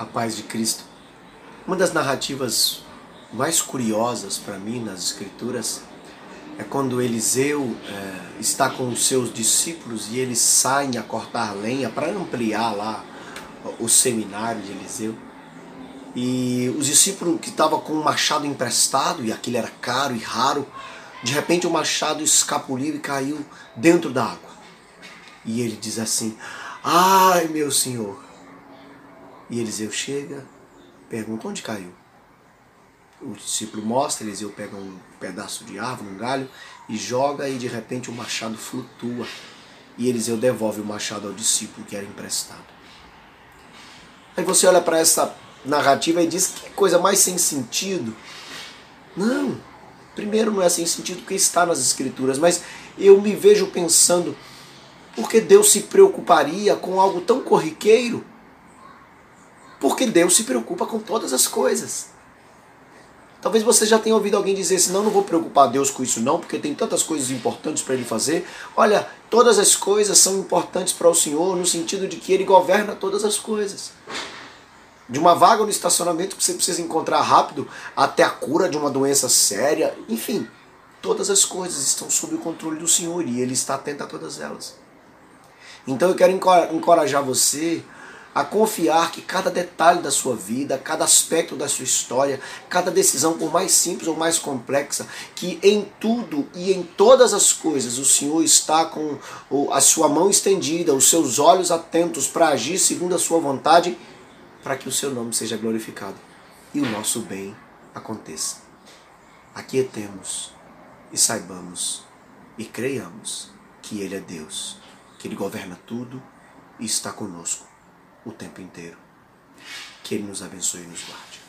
a paz de Cristo. Uma das narrativas mais curiosas para mim nas Escrituras é quando Eliseu é, está com os seus discípulos e eles saem a cortar lenha para ampliar lá o seminário de Eliseu. E os discípulos que estavam com um machado emprestado, e aquilo era caro e raro, de repente o machado escapuliu e caiu dentro da água. E ele diz assim: Ai, meu senhor. E Eliseu chega, pergunta: Onde caiu? O discípulo mostra, Eliseu pega um pedaço de árvore, um galho, e joga, e de repente o machado flutua. E Eliseu devolve o machado ao discípulo que era emprestado. Aí você olha para essa narrativa e diz que coisa mais sem sentido. Não, primeiro não é sem sentido porque está nas escrituras, mas eu me vejo pensando, por que Deus se preocuparia com algo tão corriqueiro? Porque Deus se preocupa com todas as coisas. Talvez você já tenha ouvido alguém dizer assim, não, não vou preocupar Deus com isso não, porque tem tantas coisas importantes para ele fazer. Olha, todas as coisas são importantes para o Senhor no sentido de que ele governa todas as coisas de uma vaga no estacionamento que você precisa encontrar rápido até a cura de uma doença séria, enfim, todas as coisas estão sob o controle do Senhor e Ele está atento a todas elas. Então eu quero encorajar você a confiar que cada detalhe da sua vida, cada aspecto da sua história, cada decisão, por mais simples ou mais complexa, que em tudo e em todas as coisas o Senhor está com a sua mão estendida, os seus olhos atentos para agir segundo a sua vontade para que o seu nome seja glorificado e o nosso bem aconteça. Aquietemos e saibamos e creiamos que Ele é Deus, que Ele governa tudo e está conosco o tempo inteiro. Que Ele nos abençoe e nos guarde.